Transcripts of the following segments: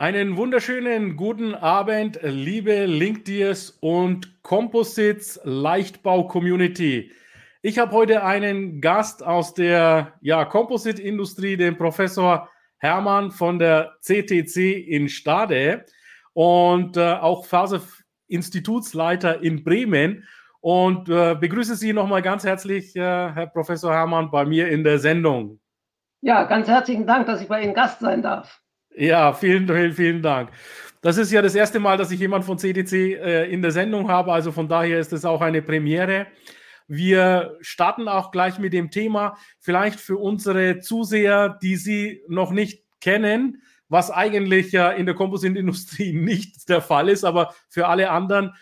Einen wunderschönen guten Abend, liebe LinkedIrs und Composites Leichtbau Community. Ich habe heute einen Gast aus der ja, Composite-Industrie, den Professor Hermann von der CTC in Stade und äh, auch Phase-Institutsleiter in Bremen. Und äh, begrüße Sie nochmal ganz herzlich, äh, Herr Professor Hermann, bei mir in der Sendung. Ja, ganz herzlichen Dank, dass ich bei Ihnen Gast sein darf. Ja, vielen, vielen, Dank. Das ist ja das erste Mal, dass ich jemand von CDC äh, in der Sendung habe, also von daher ist es auch eine Premiere. Wir starten auch gleich mit dem Thema, vielleicht für unsere Zuseher, die Sie noch nicht kennen, was eigentlich ja in der Kompositindustrie nicht der Fall ist, aber für alle anderen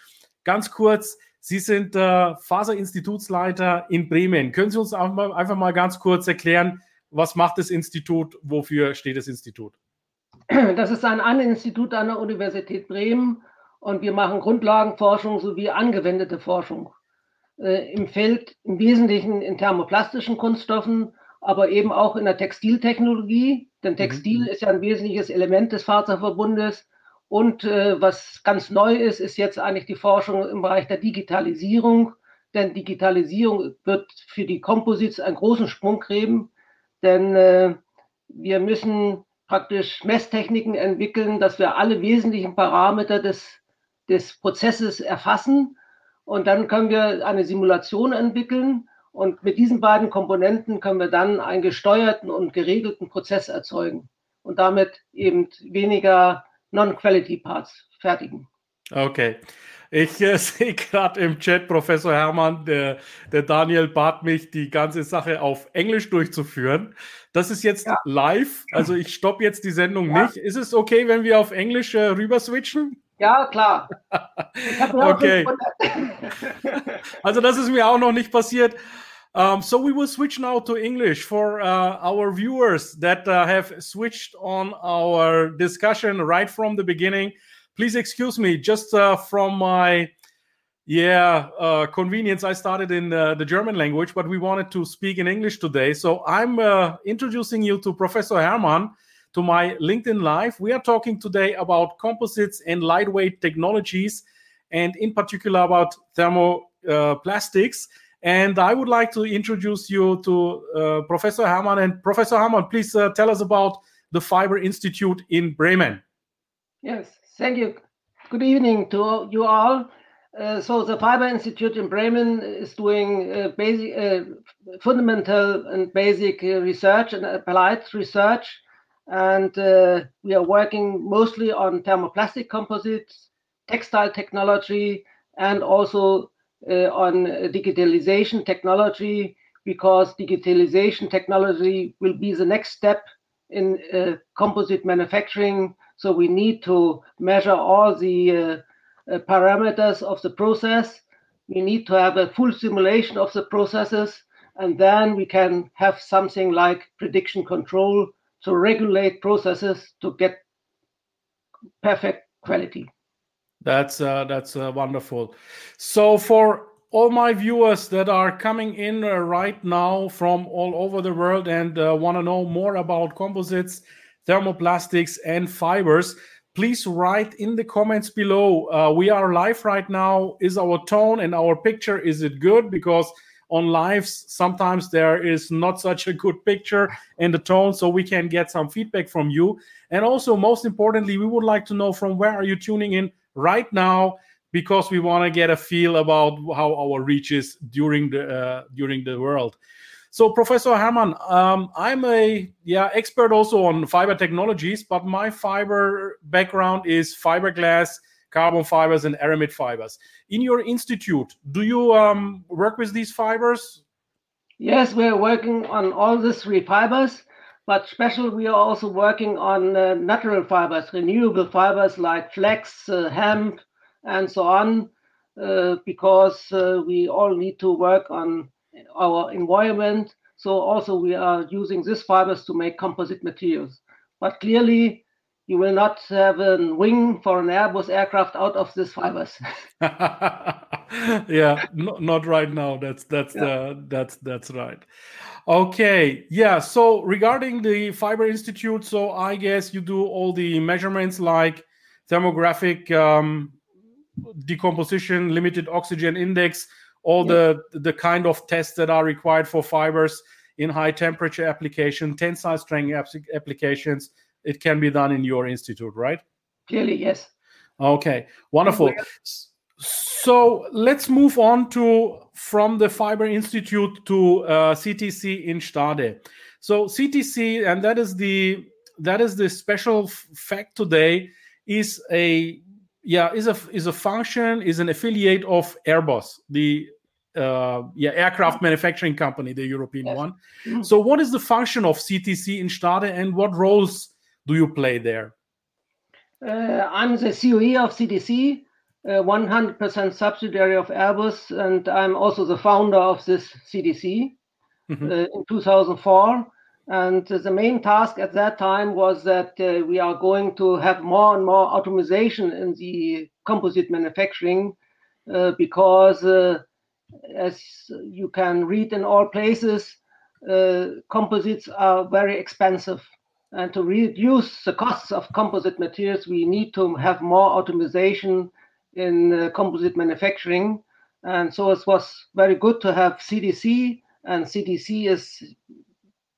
ganz kurz. Sie sind äh, Faserinstitutsleiter in Bremen. Können Sie uns mal, einfach mal ganz kurz erklären, was macht das Institut, wofür steht das Institut? Das ist ein Institut an der Universität Bremen und wir machen Grundlagenforschung sowie angewendete Forschung äh, im Feld im Wesentlichen in thermoplastischen Kunststoffen, aber eben auch in der Textiltechnologie, denn mhm. Textil mhm. ist ja ein wesentliches Element des Fahrzeugverbundes. Und äh, was ganz neu ist, ist jetzt eigentlich die Forschung im Bereich der Digitalisierung, denn Digitalisierung wird für die Composites einen großen Sprung geben, denn äh, wir müssen praktisch Messtechniken entwickeln, dass wir alle wesentlichen Parameter des, des Prozesses erfassen. Und dann können wir eine Simulation entwickeln. Und mit diesen beiden Komponenten können wir dann einen gesteuerten und geregelten Prozess erzeugen und damit eben weniger Non-Quality Parts fertigen. Okay. Ich äh, sehe gerade im Chat, Professor Hermann, der, der Daniel bat mich, die ganze Sache auf Englisch durchzuführen. Das ist jetzt ja. live, also ich stoppe jetzt die Sendung ja. nicht. Ist es okay, wenn wir auf Englisch äh, rüber switchen? Ja, klar. okay. also das ist mir auch noch nicht passiert. Um, so we will switch now to English for uh, our viewers that uh, have switched on our discussion right from the beginning. Please excuse me just uh, from my yeah uh, convenience i started in uh, the german language but we wanted to speak in english today. So i'm uh, introducing you to professor hermann to my linkedin live. We are talking today about composites and lightweight technologies and in particular about thermoplastics and i would like to introduce you to uh, professor hermann. And professor hermann please uh, tell us about the fiber institute in bremen. Yes Thank you. Good evening to you all. Uh, so the Fiber Institute in Bremen is doing uh, basic, uh, fundamental and basic uh, research and applied research, and uh, we are working mostly on thermoplastic composites, textile technology, and also uh, on digitalization technology, because digitalization technology will be the next step in composite manufacturing so we need to measure all the uh, uh, parameters of the process. We need to have a full simulation of the processes, and then we can have something like prediction control to regulate processes to get perfect quality. That's uh, that's uh, wonderful. So for all my viewers that are coming in uh, right now from all over the world and uh, want to know more about composites thermoplastics, and fibers. Please write in the comments below. Uh, we are live right now. Is our tone and our picture is it good? Because on lives sometimes there is not such a good picture and the tone, so we can get some feedback from you. And also, most importantly, we would like to know from where are you tuning in right now because we want to get a feel about how our reach is during the uh, during the world. So, Professor Hermann, um, I'm a yeah expert also on fiber technologies, but my fiber background is fiberglass, carbon fibers, and aramid fibers. In your institute, do you um, work with these fibers? Yes, we're working on all these three fibers. but special we are also working on uh, natural fibers, renewable fibers like flax, uh, hemp, and so on, uh, because uh, we all need to work on our environment. So also we are using these fibers to make composite materials. But clearly, you will not have a wing for an Airbus aircraft out of these fibers. yeah, no, not right now. That's that's yeah. the that's that's right. Okay, yeah. So regarding the Fiber Institute, so I guess you do all the measurements like thermographic um, decomposition, limited oxygen index, all yeah. the the kind of tests that are required for fibers in high temperature application, tensile strength applications it can be done in your institute, right? Clearly, yes. Okay, wonderful. So let's move on to from the Fiber Institute to uh, CTC in Stade. So CTC, and that is the that is the special fact today, is a yeah is a is a function is an affiliate of Airbus, the uh, yeah aircraft manufacturing company, the European yes. one. Mm-hmm. So what is the function of CTC in Stade, and what roles do you play there? Uh, I'm the COE of CTC, 100% subsidiary of Airbus, and I'm also the founder of this CTC mm-hmm. uh, in 2004. And the main task at that time was that uh, we are going to have more and more automation in the composite manufacturing uh, because, uh, as you can read in all places, uh, composites are very expensive and to reduce the costs of composite materials, we need to have more automation in uh, composite manufacturing. And so it was very good to have CTC, and CTC is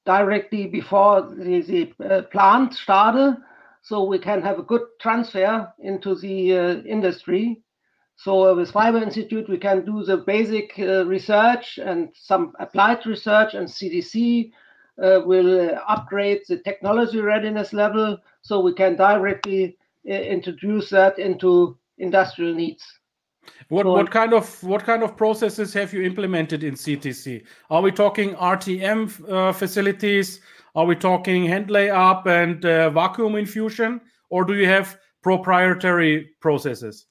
directly before the, the uh, plant started, so we can have a good transfer into the uh, industry. So with Fiber Institute, we can do the basic uh, research and some applied research, and CTC uh, will uh, upgrade the technology readiness level so we can directly uh, introduce that into industrial needs. What so, what kind of what kind of processes have you implemented in CTC? Are we talking RTM uh, facilities? Are we talking hand layup and uh, vacuum infusion, or do you have proprietary processes?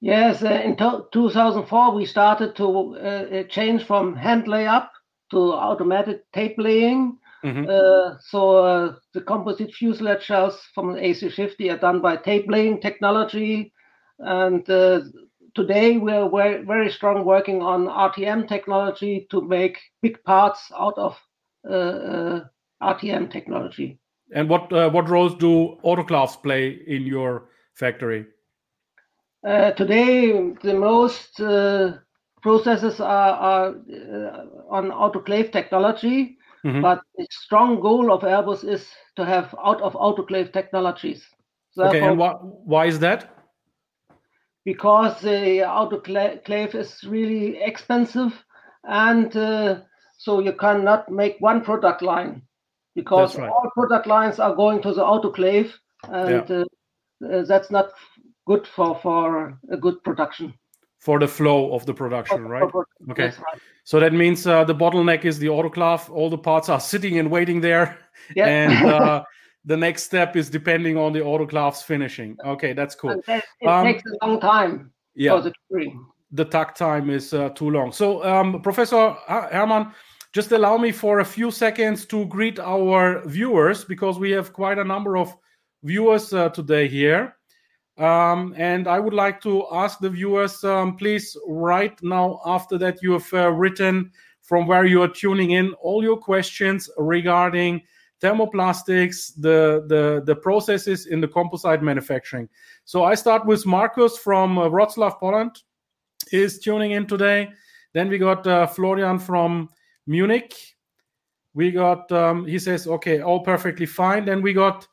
Yes, uh, in 2004 we started to change from hand layup to automatic tape laying. Mm-hmm. Uh, so uh, the composite fuselage shells from the A350 are done by tape laying technology, and uh, today we're very, very strong working on RTM technology to make big parts out of uh, uh, RTM technology. And what uh, what roles do autoclaves play in your factory? Today, the most processes are, are uh, on autoclave technology, mm-hmm. but the strong goal of Airbus is to have out of autoclave technologies. Therefore, okay, and why, why is that? Because the autoclave is really expensive, and uh, so you cannot make one product line because right. all product lines are going to the autoclave, and yeah. uh, uh that's not good for for a good production for the flow of the production, right? Okay. Right. So that means uh, the bottleneck is the autoclave. All the parts are sitting and waiting there, yeah. and uh, the next step is depending on the autoclave's finishing. Okay, that's cool. it um, takes a long time. Yeah. the The takt time is uh, too long. So, um, Professor Hermann, just allow me for a few seconds to greet our viewers because we have quite a number of viewers uh, today here. Um, and I would like to ask the viewers, um, please write now after that you have uh, written from where you are tuning in all your questions regarding thermoplastics, the, the, the processes in the composite manufacturing. So I start with Marcus from uh, Wrocław, Poland, is tuning in today. Then we got uh, Florian from Munich. We got, um, he says, okay, all perfectly fine. Then we got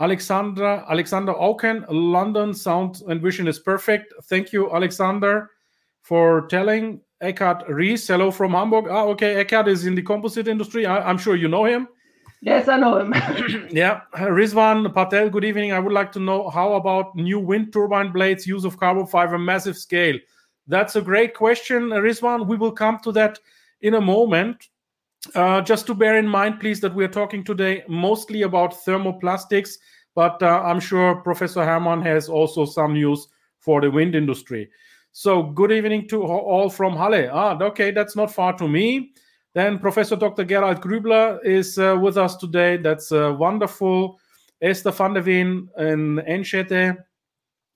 Alexandra Alexander Auken, London sound and vision is perfect. Thank you, Alexander, for telling. Eckhard Ries, hello from Hamburg. Ah, okay, Eckhard is in the composite industry. I, am sure you know him. Yes, I know him. yeah, Rizwan Patel. Good evening. I would like to know how about new wind turbine blades, use of carbon fiber, massive scale. That's a great question, Rizwan. We will come to that in a moment. Uh, just to bear in mind, please, that we are talking today mostly about thermoplastics, but uh, I'm sure Professor Hermann has also some news for the wind industry. So, good evening to all from Halle. Ah, okay, that's not far to me. Then Professor Dr. Gerald Grübler is uh, with us today. That's uh, wonderful. Esther van der Veen in Enschede.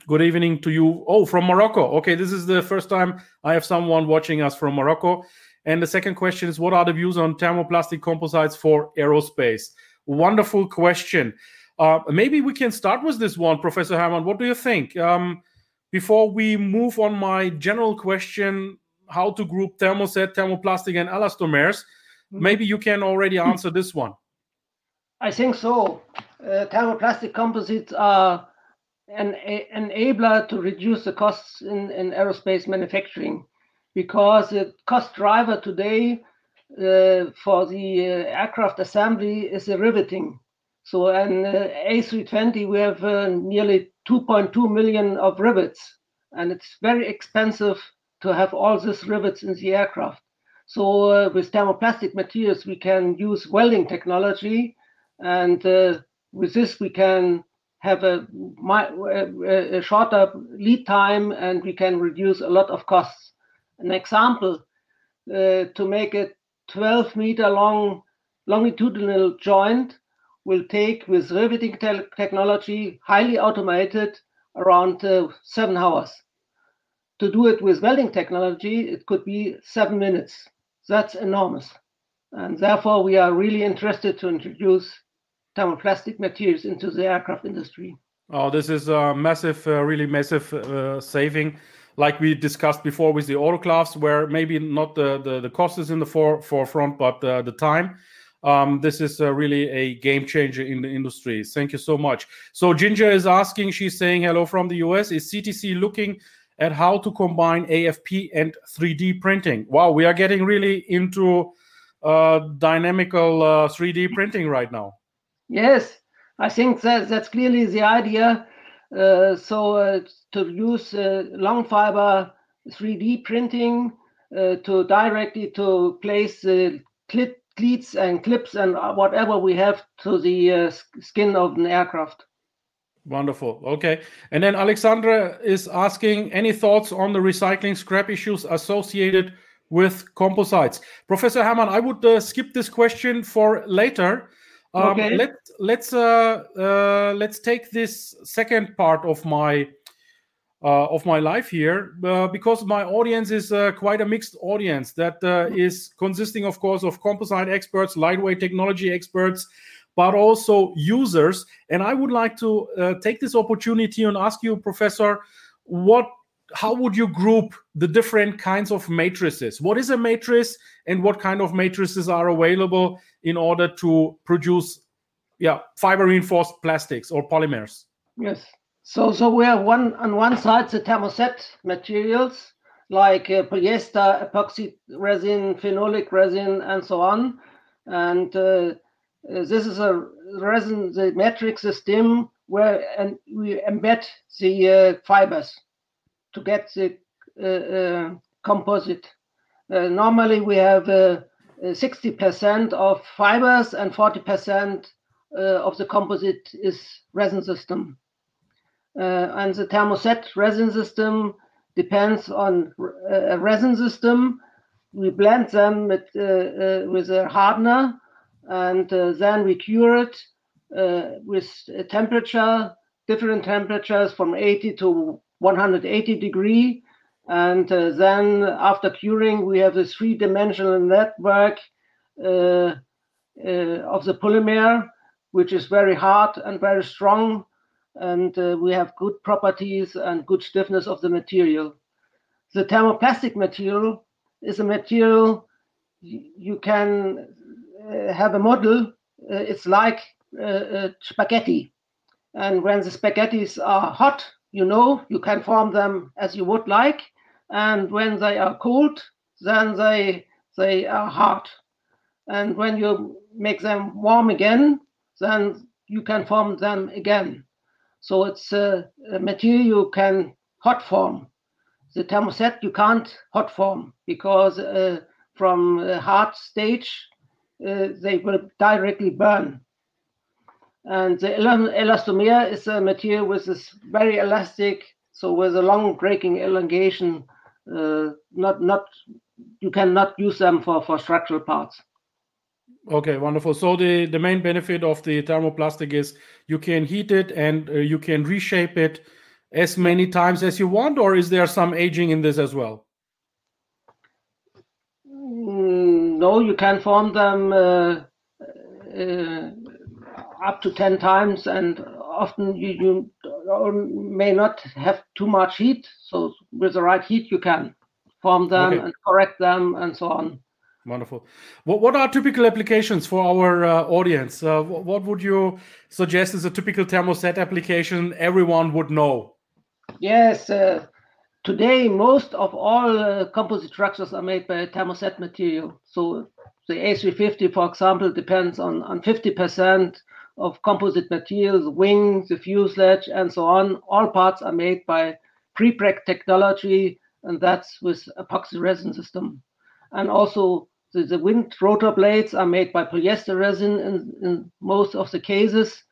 Good evening to you. Oh, from Morocco. Okay, this is the first time I have someone watching us from Morocco. And the second question is What are the views on thermoplastic composites for aerospace? Wonderful question. Uh, maybe we can start with this one, Professor Hermann. What do you think? Um, before we move on my general question, how to group thermoset, thermoplastic, and elastomers, mm-hmm. maybe you can already answer this one. I think so. Uh, thermoplastic composites are an enabler to reduce the costs in, in aerospace manufacturing because the cost driver today uh, for the uh, aircraft assembly is the riveting. So an uh, A320 we have uh, nearly 2.2 million of rivets, and it's very expensive to have all these rivets in the aircraft. So uh, with thermoplastic materials we can use welding technology, and uh, with this we can have a, a, shorter lead time and we can reduce a lot of costs. An example uh, to make a 12 meter long longitudinal joint will take with riveting te technology, highly automated, around uh, seven hours. To do it with welding technology, it could be seven minutes. That's enormous. And therefore, we are really interested to introduce thermoplastic materials into the aircraft industry. Oh, this is a massive, uh, really massive uh, saving. Like we discussed before with the autoclaves, where maybe not the, the, the cost is in the fore, forefront, but uh, the time. Um, this is uh, really a game changer in the industry. Thank you so much. So Ginger is asking, she's saying hello from the US. Is CTC looking at how to combine AFP and 3D printing? Wow, we are getting really into uh, dynamical uh, 3D uh, printing right now. Yes, I think that that's clearly the idea. So uh, to use uh, long fiber 3D printing uh, to directly to place clip, cleats and clips and whatever we have to the skin of an aircraft. Wonderful. Okay. And then Alexandra is asking any thoughts on the recycling scrap issues associated with composites? Professor Hermann, I would uh, skip this question for later um, okay. Let let's uh, uh, let's take this second part of my uh, of my life here uh, because my audience is uh, quite a mixed audience that uh, is consisting, of course, of composite experts, lightweight technology experts, but also users. And I would like to take this opportunity and ask you, Professor, what how would you group the different kinds of matrices? What is a matrix and what kind of matrices are available in order to produce yeah, fiber reinforced plastics or polymers? Yes. So so we have one on one side the thermoset materials like uh, polyester, epoxy resin, phenolic resin, and so on. And uh, uh this is a resin, the matrix system where and we embed the uh, fibers to get the uh, uh, composite. Uh, normally, we have uh, uh, 60% of fibers and 40% uh, of the composite is resin system. and the thermoset resin system depends on a resin system. We blend them with, with a hardener and then we cure it with a temperature, different temperatures from 80 to 180 degree. And uh, then after curing, we have this three-dimensional network uh, uh, of the polymer, which is very hard and very strong. And uh, we have good properties and good stiffness of the material. The thermoplastic material is a material you can uh, have a model. It's like spaghetti. And when the spaghettis are hot, you know, you can form them as you would like. And when they are cold, then they they are hard. And when you make them warm again, then you can form them again. So it's a, a material you can hot form. The thermoset you can't hot form because uh, from hard stage uh, they will directly burn. And the elastomer is a material with this very elastic, so with a long breaking elongation, uh, not not you cannot use them for for structural parts. Okay, wonderful. So the the main benefit of the thermoplastic is you can heat it and uh, you can reshape it as many times as you want, or is there some aging in this as well? Mm, no, you can form them uh, uh, up to 10 times, and often you, you may not have too much heat. So, with the right heat, you can form them okay. and correct them and so on. Wonderful. What, what are typical applications for our uh, audience? Uh, what, what, would you suggest is a typical thermoset application everyone would know? Yes, uh, today most of all uh, composite structures are made by thermoset material. So the A350, for example, depends on, on 50% of composite materials, wings, the fuselage, and so on. All parts are made by prepreg technology, and that's with epoxy resin system. And also the, the wind rotor blades are made by polyester resin in, in most of the cases,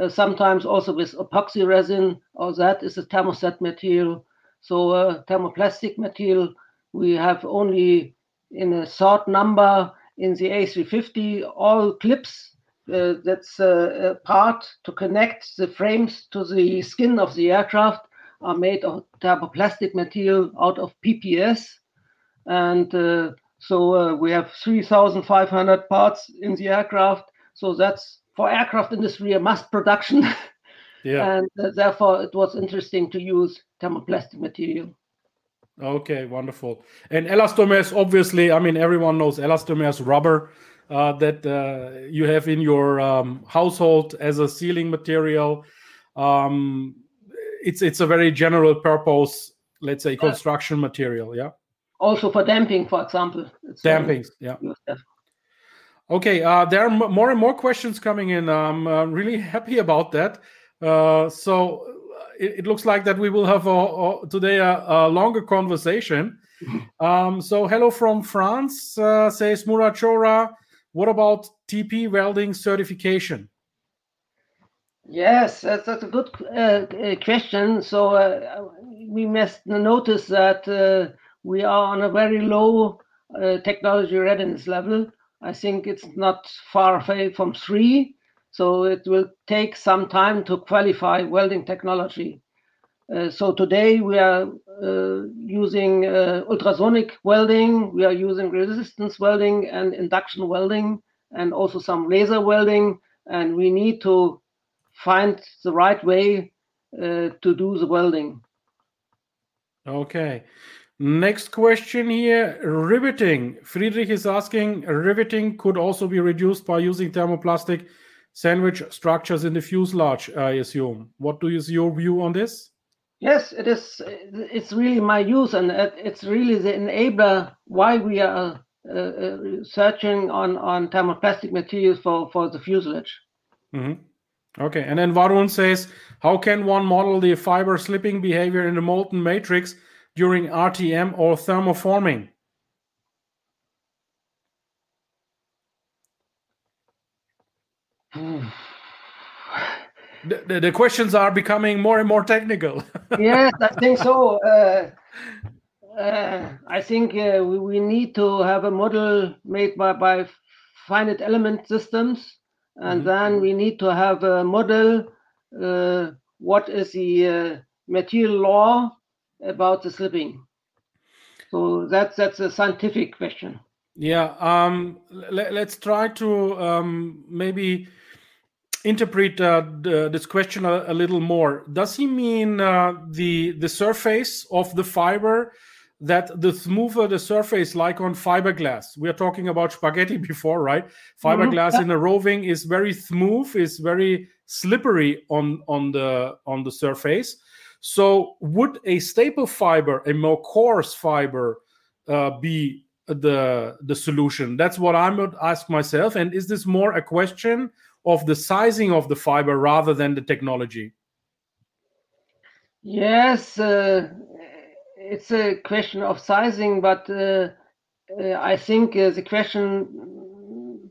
uh, sometimes also with epoxy resin, or that is a thermoset material. So uh, thermoplastic material, we have only in a short number in the A350, all clips uh, that's uh, a part to connect the frames to the skin of the aircraft are made of thermoplastic material out of PPS. And uh, so uh, we have 3,500 parts in the aircraft. So that's for aircraft industry a mass production. yeah. And uh, therefore it was interesting to use thermoplastic material. Okay, wonderful. And elastomers, obviously, I mean, everyone knows elastomers, rubber uh, that uh, you have in your um, household as a sealing material. Um, it's it's a very general purpose, let's say, construction material. Yeah also for damping, for example. Damping, yeah. Okay, uh, there are m- more and more questions coming in. I'm uh, really happy about that. Uh, so uh, it, it, looks like that we will have a, a, today a, a, longer conversation. Um, so hello from France, uh, says Murachora. What about TP welding certification? Yes, that's, that's a good uh, question. So we must notice that we are on a very low uh, technology readiness level. I think it's not far away from three, so it will take some time to qualify welding technology. Uh, so today we are uh, using uh, ultrasonic welding, we are using resistance welding and induction welding, and also some laser welding, and we need to find the right way to do the welding. Okay. Next question here riveting. Friedrich is asking riveting could also be reduced by using thermoplastic sandwich structures in the fuselage, I assume. What do is your view on this? Yes, it is. It's really my use, and it's really the enabler why we are uh, uh, searching on, on thermoplastic materials for, for the fuselage. Mm-hmm. Okay, and then Varun says, how can one model the fiber slipping behavior in the molten matrix during RTM or thermoforming? the, the, the, questions are becoming more and more technical. yes, I think so. Uh, uh, I think uh, we, we, need to have a model made by, by finite element systems, and mm-hmm. then we need to have a model. Uh, what is the uh, material law about the slipping. So that's that's a scientific question. Yeah. Um, let, us try to um, maybe interpret uh, the, this question a, a, little more. Does he mean uh, the the surface of the fiber? That the smoother the surface, like on fiberglass, we are talking about spaghetti before, right? Fiberglass mm-hmm. in a roving is very smooth, is very slippery on on the on the surface so, would a staple fiber, a more coarse fiber, uh, be the the solution? That's what I would ask myself. And is this more a question of the sizing of the fiber rather than the technology? Yes, uh, it's a question of sizing, but uh, uh I think uh, the question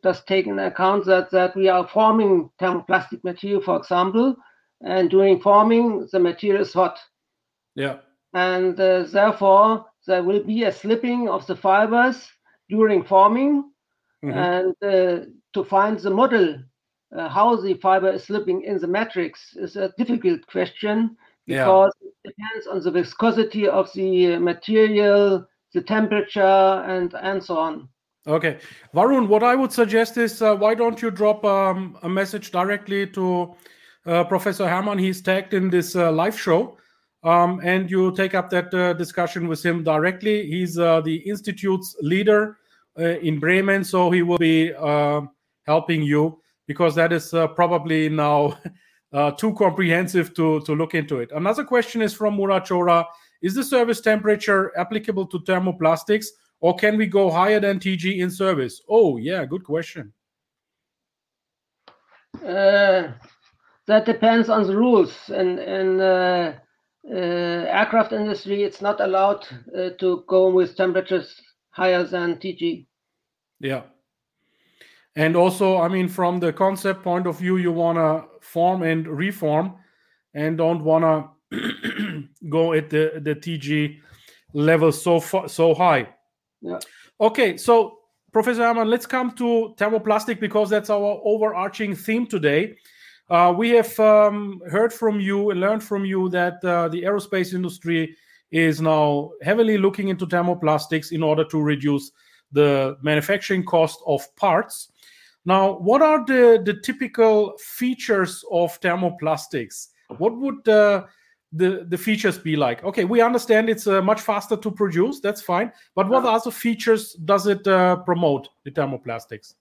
does take into account that, that we are forming thermoplastic material, for example, and during forming, the material is hot. Yeah. And uh, therefore, there will be a slipping of the fibers during forming. Mm-hmm. And uh, to find the model, uh, how the fiber is slipping in the matrix, is a difficult question because yeah. it depends on the viscosity of the material, the temperature, and, and so on. Okay, Varun, what I would suggest is uh, why don't you drop um, a message directly to uh, Professor Hermann? He's tagged in this uh, live show, um, and you take up that uh, discussion with him directly. He's uh, the institute's leader uh, in Bremen, so he will be helping you because that is probably now too comprehensive to, to look into it. Another question is from Murachora Is the service temperature applicable to thermoplastics? or can we go higher than TG in service? Oh, yeah, good question. Uh, that depends on the rules. And in uh, uh, aircraft industry, it's not allowed uh, to go with temperatures higher than TG. Yeah. And also, I mean, from the concept point of view, you want to form and reform and don't want to go at the, the TG level so far, so high. Yeah. Okay, so Professor Hermann, let's come to thermoplastic because that's our overarching theme today. Uh, we have um, heard from you and learned from you that uh, the aerospace industry is now heavily looking into thermoplastics in order to reduce the manufacturing cost of parts. Now, what are the, the typical features of thermoplastics? What would uh, the the features be like? Okay, we understand it's uh, much faster to produce. That's fine. But what other features does it uh, promote? The thermoplastics.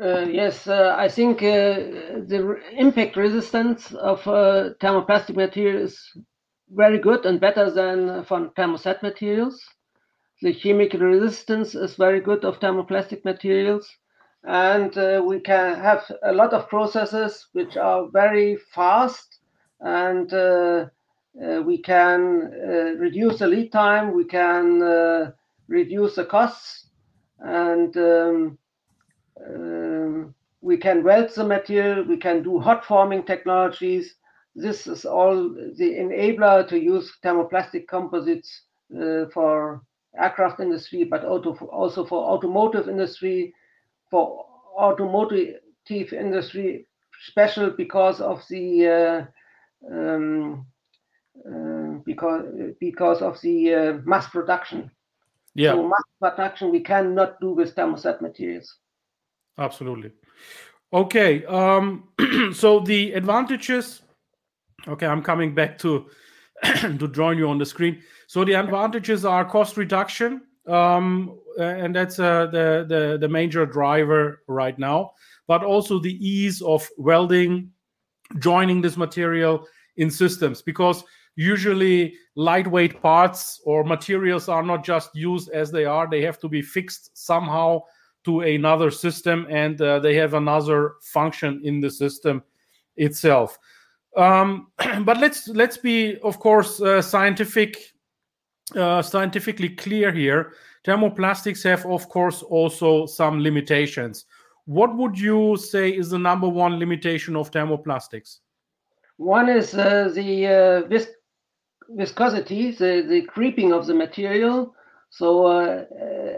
Uh, yes, uh, I think uh, the impact resistance of uh, thermoplastic material is very good and better than from thermoset materials. The chemical resistance is very good of thermoplastic materials, and we can have a lot of processes which are very fast and uh, uh, we can uh, reduce the lead time, we can reduce the costs, and um, um, we can weld the material, we can do hot forming technologies. This is all the enabler to use thermoplastic composites uh, for aircraft industry, but also for automotive industry, for automotive industry, special because of the uh, um, uh, because because of the uh, mass production. Yeah. So mass production we cannot do with thermoset materials. Absolutely. Okay. Um, so the advantages. Okay, I'm coming back to to join you on the screen. So the advantages are cost reduction, um, and that's uh, the, the the major driver right now. But also the ease of welding, joining this material in systems because usually lightweight parts or materials are not just used as they are they have to be fixed somehow to another system and uh, they have another function in the system itself um, but let's let's be of course uh, scientific uh, scientifically clear here thermoplastics have of course also some limitations what would you say is the number one limitation of thermoplastics one is uh, the uh, vis viscosity, the, the creeping of the material. So, uh,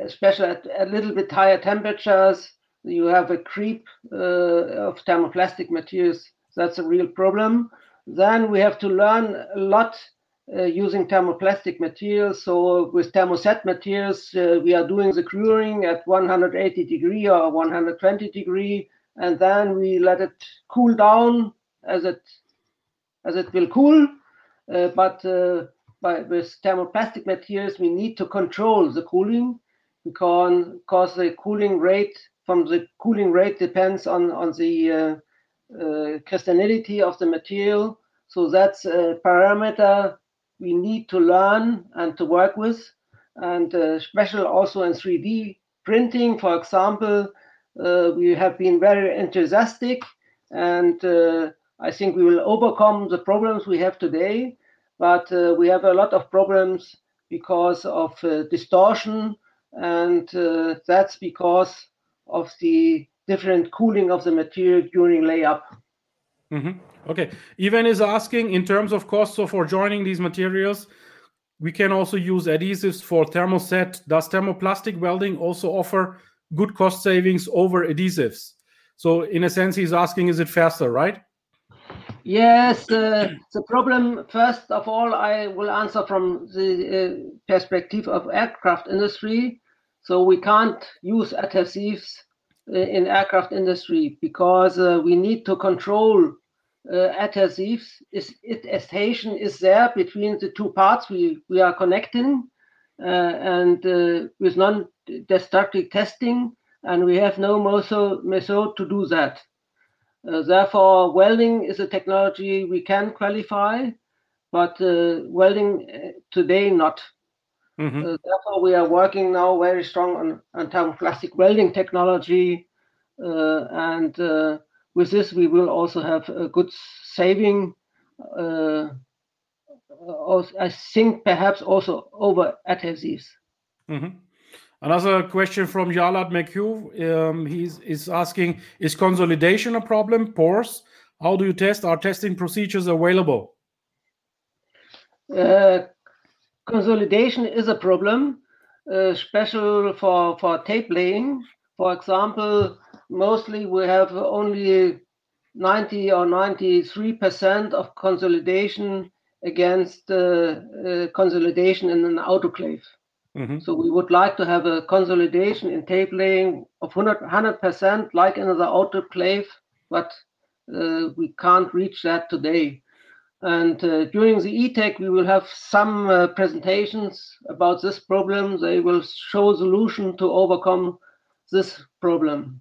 especially at a little bit higher temperatures, you have a creep of thermoplastic materials. That's a real problem. Then we have to learn a lot uh, using thermoplastic materials. So with thermoset materials, uh, we are doing the curing at 180 degree or 120 degree, and then we let it cool down as it as it will cool. Uh, but uh, by, with thermoplastic materials, we need to control the cooling because, the cooling rate from the cooling rate depends on, on the uh, uh, crystallinity of the material. So that's a parameter we need to learn and to work with. And uh, special also in 3D printing, for example, uh, we have been very enthusiastic and uh, I think we will overcome the problems we have today, but uh, we have a lot of problems because of uh, distortion, and uh, that's because of the different cooling of the material during layup. Mm-hmm. Okay. Ivan is asking in terms of cost, so for joining these materials, we can also use adhesives for thermoset. Does thermoplastic welding also offer good cost savings over adhesives? So, in a sense, he's asking, is it faster, right? Yes, uh, the problem, first of all, I will answer from the uh, perspective of aircraft industry. So we can't use adhesives in aircraft industry because uh, we need to control uh, adhesives. Is it adhesion is there between the two parts we, we are connecting uh, and with non-destructive testing, and we have no method to do that. Uh, therefore, welding is a technology we can qualify, but uh, welding uh, today not. Mm-hmm. Uh, therefore, we are working now very strong on, on thermoplastic welding technology, uh, and uh, with this we will also have a good saving. I think perhaps also over adhesives. Mm-hmm. Another question from Jalad McHugh. Um, he's is asking: Is consolidation a problem? Pores. How do you test? Are testing procedures available? Consolidation is a problem, uh, special for for tape laying. For example, mostly we have only 90 or 93 percent of consolidation against uh, uh consolidation in an autoclave. Mm-hmm. So we would like to have a consolidation in tape laying of 100 percent, like in the autoclave, but uh, we can't reach that today. And uh, during the ITHEC, we will have some uh, presentations about this problem. They will show solution to overcome this problem.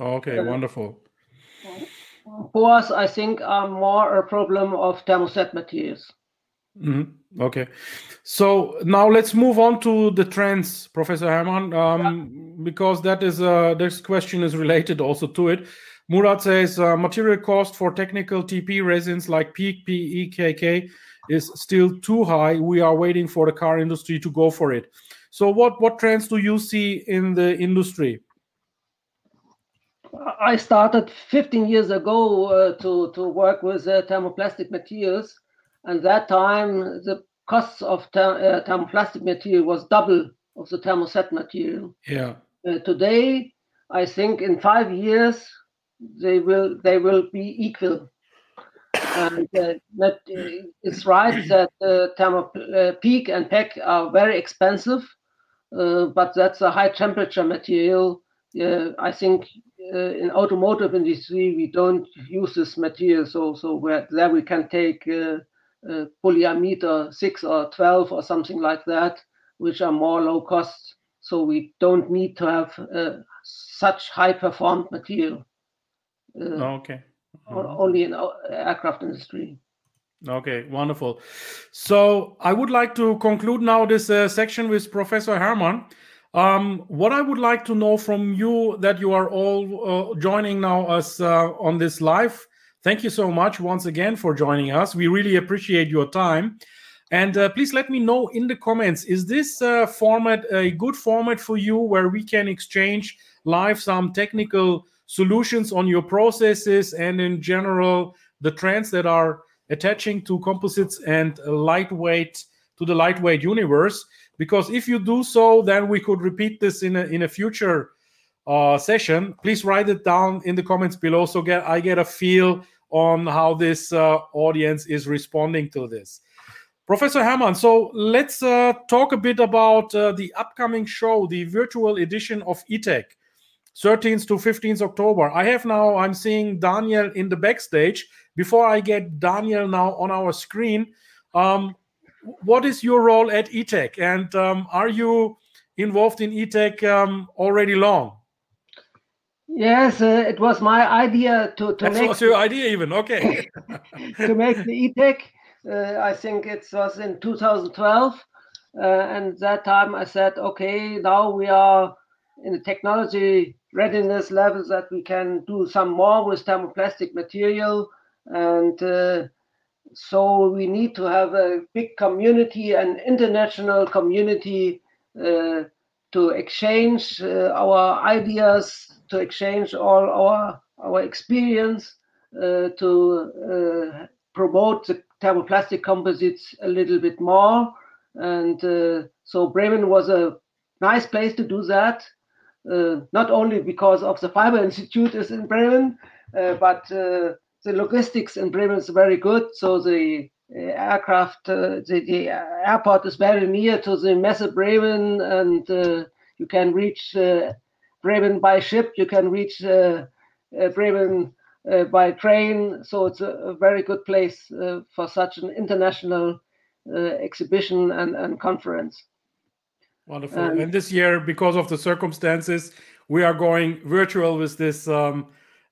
Okay, wonderful. Pores, I think, are more a problem of thermoset materials. Mm-hmm. Okay, so now let's move on to the trends, Professor Hermann, um, yeah. because that is uh, this question is related also to it. Murat says uh, material cost for technical TP resins like PEEK, PEKK is still too high. We are waiting for the car industry to go for it. So, what what trends do you see in the industry? I started 15 years ago uh, to to work with uh, thermoplastic materials and that time the costs of ther- uh, thermoplastic material was double of the thermoset material. Yeah. Uh, today, I think in five years they will they will be equal. And uh, that uh, it's right that uh, thermo uh, PEEK and PEK are very expensive, uh, but that's a high temperature material. I think in automotive industry we don't use this material, so so where, there we can take uh, polyamide 6 or 12 or something like that, which are more low cost. So we don't need to have uh, such high performed material. Uh, oh, okay. Mm-hmm. Only in aircraft industry. Okay, wonderful. So I would like to conclude now this uh, section with Professor Hermann. Um, what I would like to know from you that you are all uh, joining now us uh, on this live Thank you so much once again for joining us. We really appreciate your time. And uh, please let me know in the comments is this uh, format a good format for you where we can exchange live some technical solutions on your processes and in general the trends that are attaching to composites and lightweight to the lightweight universe? Because if you do so, then we could repeat this in a, in a future uh, session. Please write it down in the comments below so get I get a feel on how this uh, audience is responding to this. Professor Hermann, so let's uh, talk a bit about uh, the upcoming show, the virtual edition of ITHEC, 13th to 15th October. I have now, I'm seeing Daniel in the backstage. Before I get Daniel now on our screen, um, what is your role at ITHEC? And um, are you involved in ITHEC um, already long? Yes, uh, it was my idea to, to That make was your idea, even okay. to make the ITHEC. Uh, I think it was in 2012, uh, and that time I said, okay, now we are in the technology readiness levels that we can do some more with thermoplastic material, and uh, so we need to have a big community, an international community uh, to exchange uh, our ideas, to exchange all our our experience, uh, to uh, promote the thermoplastic composites a little bit more. And so Bremen was a nice place to do that. Uh, not only because of the Fiber Institute is in Bremen, uh, but uh, the logistics in Bremen is very good. So the aircraft, the, the, airport is very near to the Messe Bremen, and you can reach Bremen by ship. You can reach Bremen uh, by train. So it's a, a very good place uh, for such an international uh, exhibition and, and conference. Wonderful. Um, and this year, because of the circumstances, we are going virtual with this um,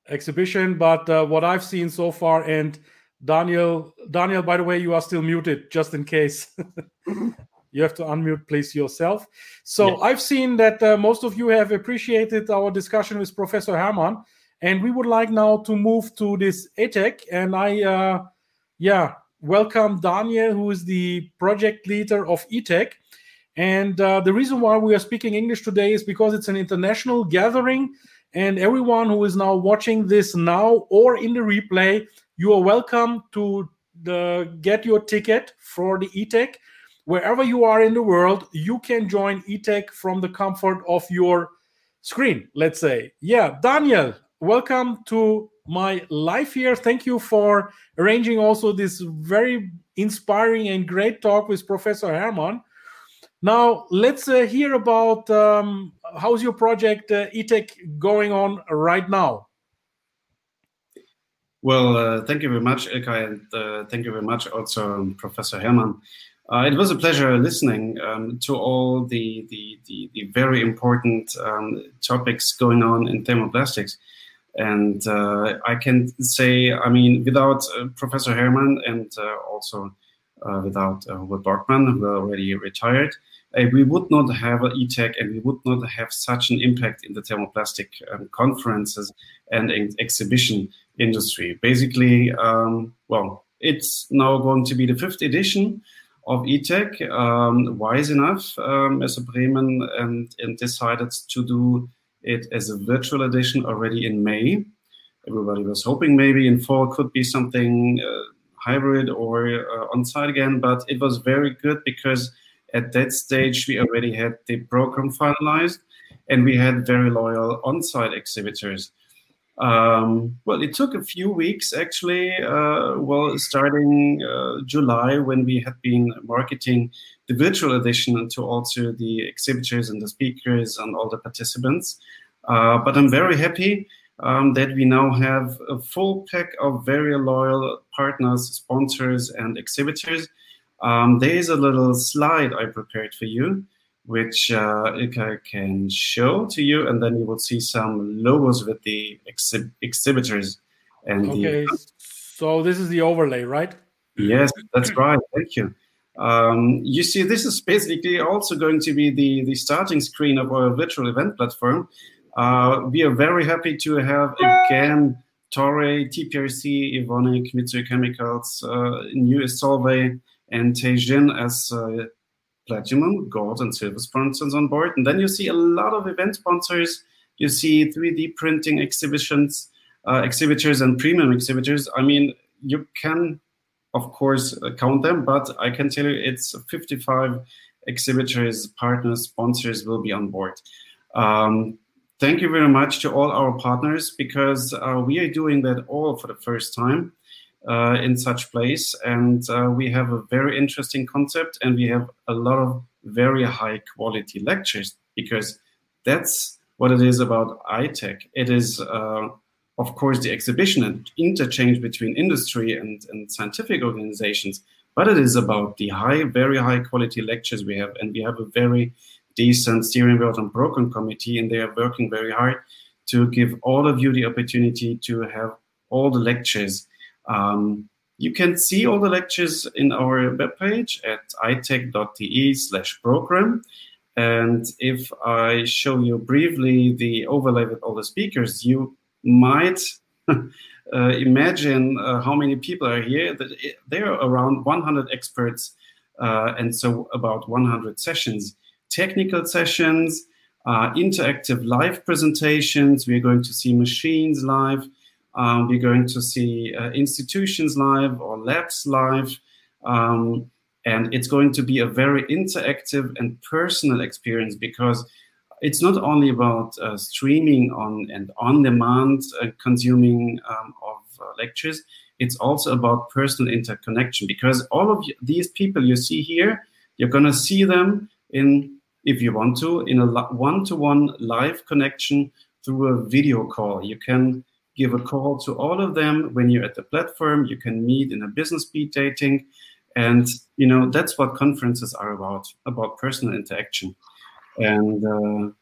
exhibition. But uh, what I've seen so far, and Daniel, Daniel, by the way, you are still muted, just in case. you have to unmute, please, yourself. So. I've seen that uh, most of you have appreciated our discussion with Professor Hermann, and we would like now to move to this ITHEC. And I, uh, yeah, welcome Daniel, who is the project leader of ITHEC. And uh, the reason why we are speaking English today is because it's an international gathering. And everyone who is now watching this now or in the replay, you are welcome to the, get your ticket for the ITHEC. Wherever you are in the world, you can join ITHEC from the comfort of your screen, let's say. Yeah, Daniel, welcome to my live here. Thank you for arranging also this very inspiring and great talk with Professor Hermann. Now, let's uh, hear about um, how's your project uh, ITHEC going on right now? Well, uh, thank you very much, Ilkay, and uh, thank you very much also, um, Professor Hermann. Uh, it was a pleasure listening um, to all the, the, the, the very important um, topics going on in thermoplastics. And uh, I can say, I mean, without uh, Professor Hermann and also without Hubert Borgmann, who already retired, uh, we would not have an ITHEC and we would not have such an impact in the thermoplastic um, conferences and ex exhibition industry. Basically, um, well, it's now going to be the fifth edition of ITHEC. Um, wise enough, um, as a Bremen, and, and decided to do it as a virtual edition already in May. Everybody was hoping maybe in fall could be something uh, hybrid or uh, on site again, but it was very good because at that stage, we already had the program finalized and we had very loyal on site exhibitors. Um, well, it took a few weeks actually, uh, well, starting uh, July when we had been marketing the virtual edition to also the exhibitors and the speakers and all the participants. Uh, but I'm very happy um, that we now have a full pack of very loyal partners, sponsors, and exhibitors um, there is a little slide I prepared for you, which uh, I can show to you, and then you will see some logos with the exhi exhibitors. And okay, the, so this is the overlay, right? Yes, that's right. Thank you. Um, you see, this is basically also going to be the, the starting screen of our virtual event platform. Uh, we are very happy to have again Toray, TPRC, Evonik, Mitsui Chemicals, uh, New Solvay, and Teijin as uh, platinum, gold, and silver sponsors on board. And then you see a lot of event sponsors. You see 3D printing exhibitions, uh, exhibitors, and premium exhibitors. I mean, you can, of course, uh, count them, but I can tell you it's 55 exhibitors, partners, sponsors will be on board. Um, thank you very much to all our partners because uh, we are doing that all for the first time uh, in such place. And uh, we have a very interesting concept and we have a lot of very high quality lectures because that's what it is about ITHEC. It is, uh, of course, the exhibition and interchange between industry and, and scientific organizations, but it is about the high, very high quality lectures we have. And we have a very decent steering board and program committee, and they are working very hard to give all of you the opportunity to have all the lectures um, you can see all the lectures in our webpage at ithec.de slash program. And if I show you briefly the overlay with all the speakers, you might uh, imagine uh, how many people are here. There are around 100 experts, uh, and so about 100 sessions, technical sessions, uh, interactive live presentations. We're going to see machines live. Um, we're going to see uh, institutions live or labs live. Um, and it's going to be a very interactive and personal experience because it's not only about uh, streaming on and on demand uh, consuming um, of uh, lectures, it's also about personal interconnection because all of these people you see here, you're going to see them in, if you want to, in a one to one live connection through a video call. You can give a call to all of them when you're at the platform. You can meet in a business speed dating. And, you know, that's what conferences are about, about personal interaction. And, uh,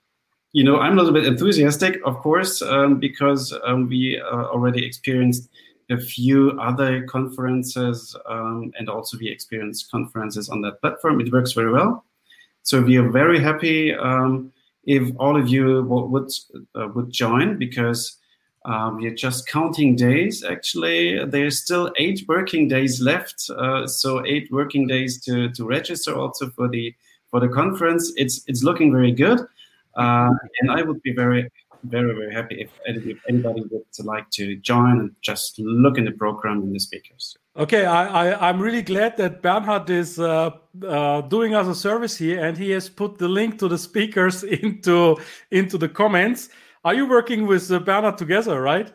you know, I'm a little bit enthusiastic, of course, um, because um, we uh, already experienced a few other conferences um, and also we experienced conferences on that platform. It works very well. So we are very happy um, if all of you would, uh, would join because um, we are just counting days. Actually, there's still eight working days left. Uh, so eight working days to, to register also for the for the conference. It's it's looking very good, uh, and I would be very very very happy if, anybody would like to join and just look in the program and the speakers. Okay, I am really glad that Bernhard is uh, uh, doing us a service here, and he has put the link to the speakers into into the comments. Are you working with uh, Bernhard together, right?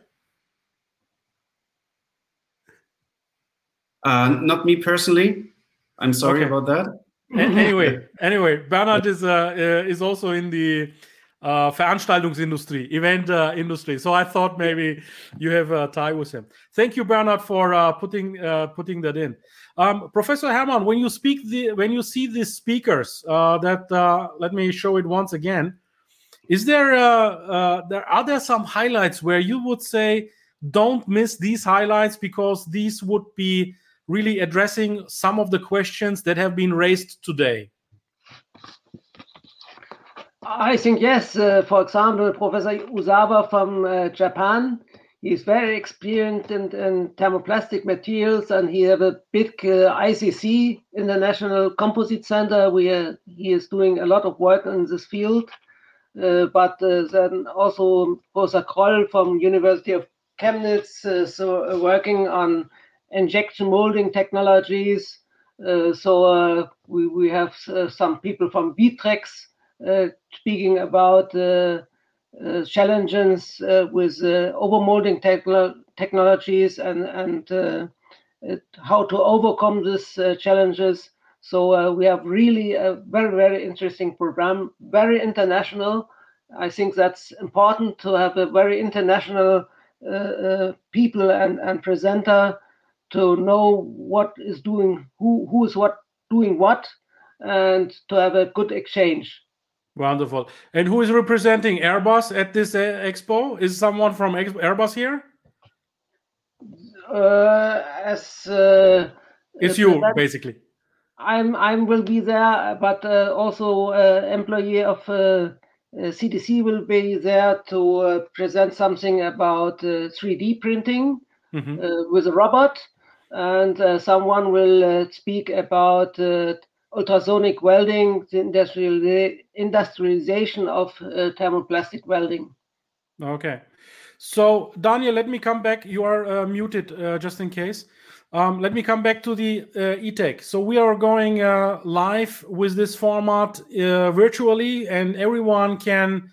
Uh, not me personally. I'm sorry okay. about that. anyway, anyway, Bernhard is uh, uh, is also in the uh, Veranstaltungsindustrie, event uh, industry. So I thought maybe you have a tie with him. Thank you, Bernard, for uh, putting uh, putting that in. Um, Professor Hermann, when you speak the when you see these speakers, uh, that uh, let me show it once again. Is there uh, uh, there are there some highlights where you would say don't miss these highlights because these would be really addressing some of the questions that have been raised today? I think yes. Uh, for example, Professor Uzawa from uh, Japan, he's very experienced in, in, thermoplastic materials, and he have a big uh, ICC, International Composite Center, where he is doing a lot of work in this field. Uh, but uh, then also Professor Kroll from University of Chemnitz, uh, so uh, working on injection molding technologies. Uh, so uh, we, we have some people from Victrex speaking about challenges with overmolding techno technologies and, and how to overcome these challenges. So uh, we have really a very, very interesting program, very international. I think that's important to have a very international uh, uh, people and, and presenter to know what is doing, who, who is what doing what, and to have a good exchange. Wonderful. And who is representing Airbus at this uh, expo? Is someone from Airbus here? Uh, as uh, it's you, basically. I'm I will be there, but uh, also uh, employee of CTC uh, will be there to present something about 3D printing mm-hmm. with a robot, and someone will speak about ultrasonic welding, the industrial, industrialization of uh, thermoplastic welding. Okay. So, Daniel, let me come back. You are uh, muted uh, just in case. Um, let me come back to the uh, ITHEC. So we are going uh, live with this format uh, virtually, and everyone can,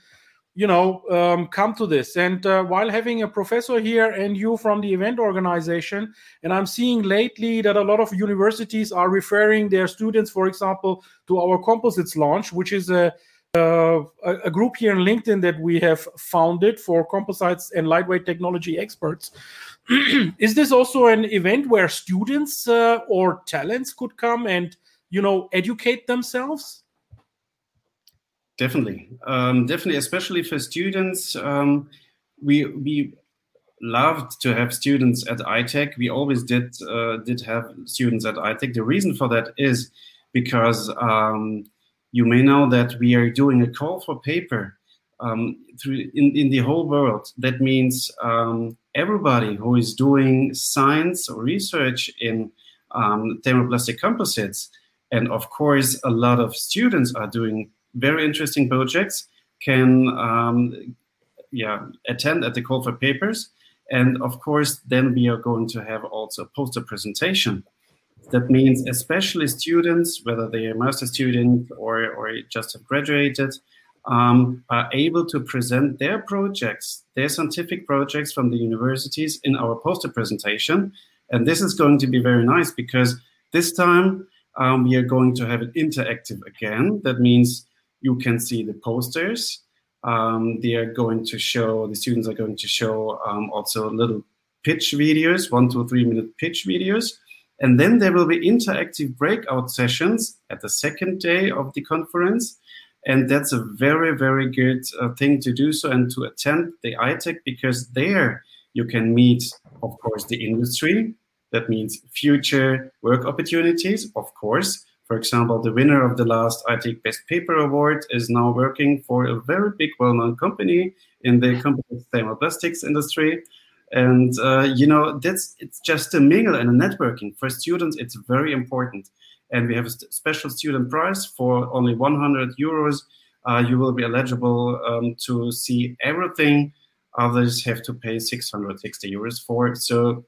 you know, um, come to this. And uh, while having a professor here and you from the event organization, and I'm seeing lately that a lot of universities are referring their students, for example, to our composites launch, which is a uh, a, group here in LinkedIn that we have founded for composites and lightweight technology experts. is this also an event where students uh, or talents could come and you know educate themselves definitely um, definitely especially for students um, we we loved to have students at ITHEC. we always did uh, did have students at ITHEC the reason for that is because um, you may know that we are doing a call for paper um, through in, in the whole world. That means um, everybody who is doing science or research in um, thermoplastic composites, and of course, a lot of students are doing very interesting projects, can um, yeah attend at the call for papers. And of course, then we are going to have also a poster presentation. That means especially students, whether they are master students or, or just have graduated, um, are able to present their projects, their scientific projects from the universities in our poster presentation. And this is going to be very nice because this time um, we are going to have it interactive again. That means you can see the posters. Um, they are going to show, the students are going to show um, also little pitch videos, one to three minute pitch videos. And then there will be interactive breakout sessions at the second day of the conference and that's a very very good uh, thing to do so and to attend the ITHEC because there you can meet of course the industry. That means future work opportunities of course. For example the winner of the last ITHEC best paper award is now working for a very big well-known company in the complex thermoplastics industry. And uh, you know that's it's just a mingle and a networking. For students it's very important and we have a special student price for only 100 euros. Uh, you will be eligible um, to see everything others have to pay 660 euros for. So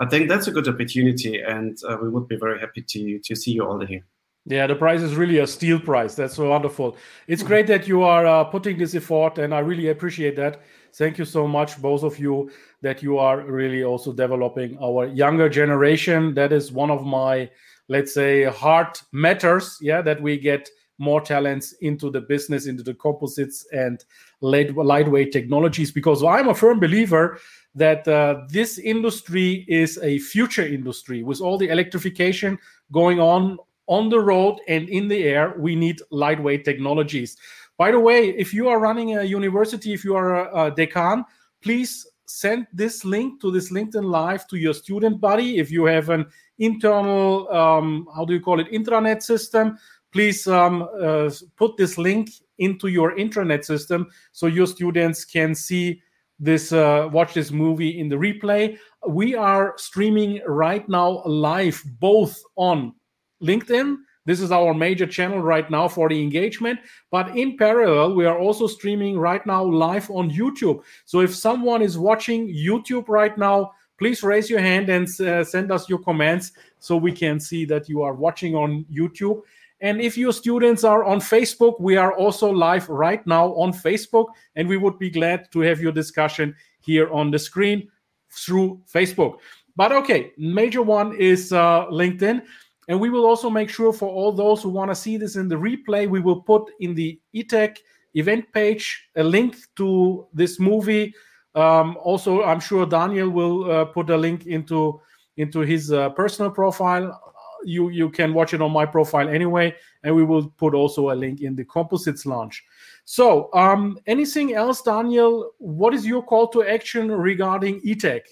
I think that's a good opportunity, and uh, we would be very happy to to see you all here. Yeah, the price is really a steal price. That's wonderful. It's great that you are uh, putting this effort, and I really appreciate that. Thank you so much, both of you, that you are really also developing our younger generation. That is one of my let's say heart matters yeah that we get more talents into the business into the composites and light, lightweight technologies because i'm a firm believer that uh, this industry is a future industry. With all the electrification going on on the road and in the air we need lightweight technologies. By the way if you are running a university if you are a, a decan please send this link to this linkedin live to your student body. If you have an internal, um, how do you call it, intranet system, please um, uh, put this link into your intranet system so your students can see this uh, watch this movie in the replay. We are streaming right now live both on linkedin. This is our major channel right now for the engagement. But in parallel we are also streaming right now live on youtube. So if someone is watching youtube right now please raise your hand and uh, send us your comments so we can see that you are watching on YouTube. And if your students are on Facebook, we are also live right now on Facebook, and we would be glad to have your discussion here on the screen through Facebook. But okay, major one is uh, LinkedIn. And we will also make sure for all those who want to see this in the replay, we will put in the ITHEC event page a link to this movie um, also, I'm sure Daniel will uh, put a link into into his uh, personal profile. You you can watch it on my profile anyway, and we will put also a link in the composites launch. So, um, anything else, Daniel? What is your call to action regarding ITHEC?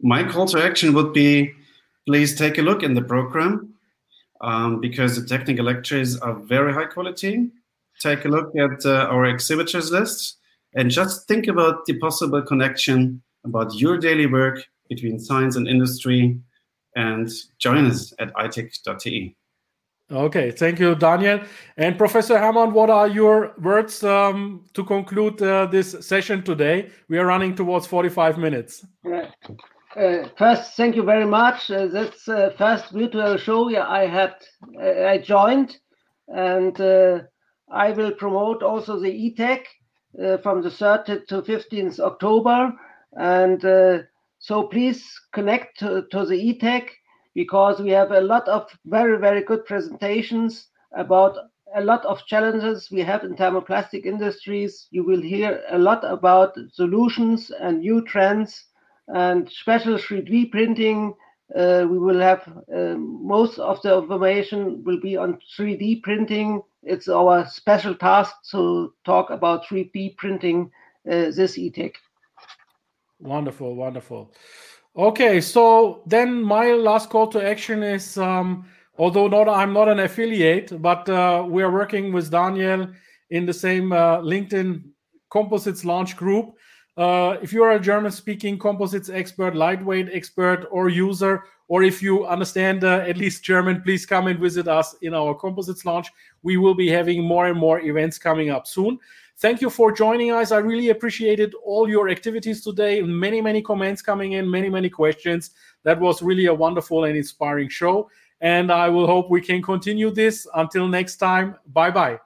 My call to action would be please take a look in the program um, because the technical lectures are very high quality take a look at uh, our exhibitors list and just think about the possible connection about your daily work between science and industry and join us at ithec.de. Okay, thank you, Daniel. And Professor Hermann, what are your words um, to conclude uh, this session today? We are running towards 45 minutes. Right. Uh, first, thank you very much. Uh, that's uh, first virtual show I had, uh, I joined, and uh, I will promote also the ITHEC uh, from the 3rd to 15th October. And uh, so please connect to, to the ITHEC because we have a lot of very, very good presentations about a lot of challenges we have in thermoplastic industries. You will hear a lot about solutions and new trends and special 3D printing. Uh, we will have uh, most of the information will be on 3D printing it's our special task to talk about 3D printing uh, this ITHEC. Wonderful, wonderful. Okay, so then my last call to action is, um, although not I'm not an affiliate, but uh, we are working with Daniel in the same uh, LinkedIn Composites launch group. Uh, if you are a German speaking composites expert, lightweight expert, or user, or if you understand uh, at least German, please come and visit us in our composites launch. We will be having more and more events coming up soon. Thank you for joining us. I really appreciated all your activities today. Many, many comments coming in, many, many questions. That was really a wonderful and inspiring show. And I will hope we can continue this. Until next time, bye bye.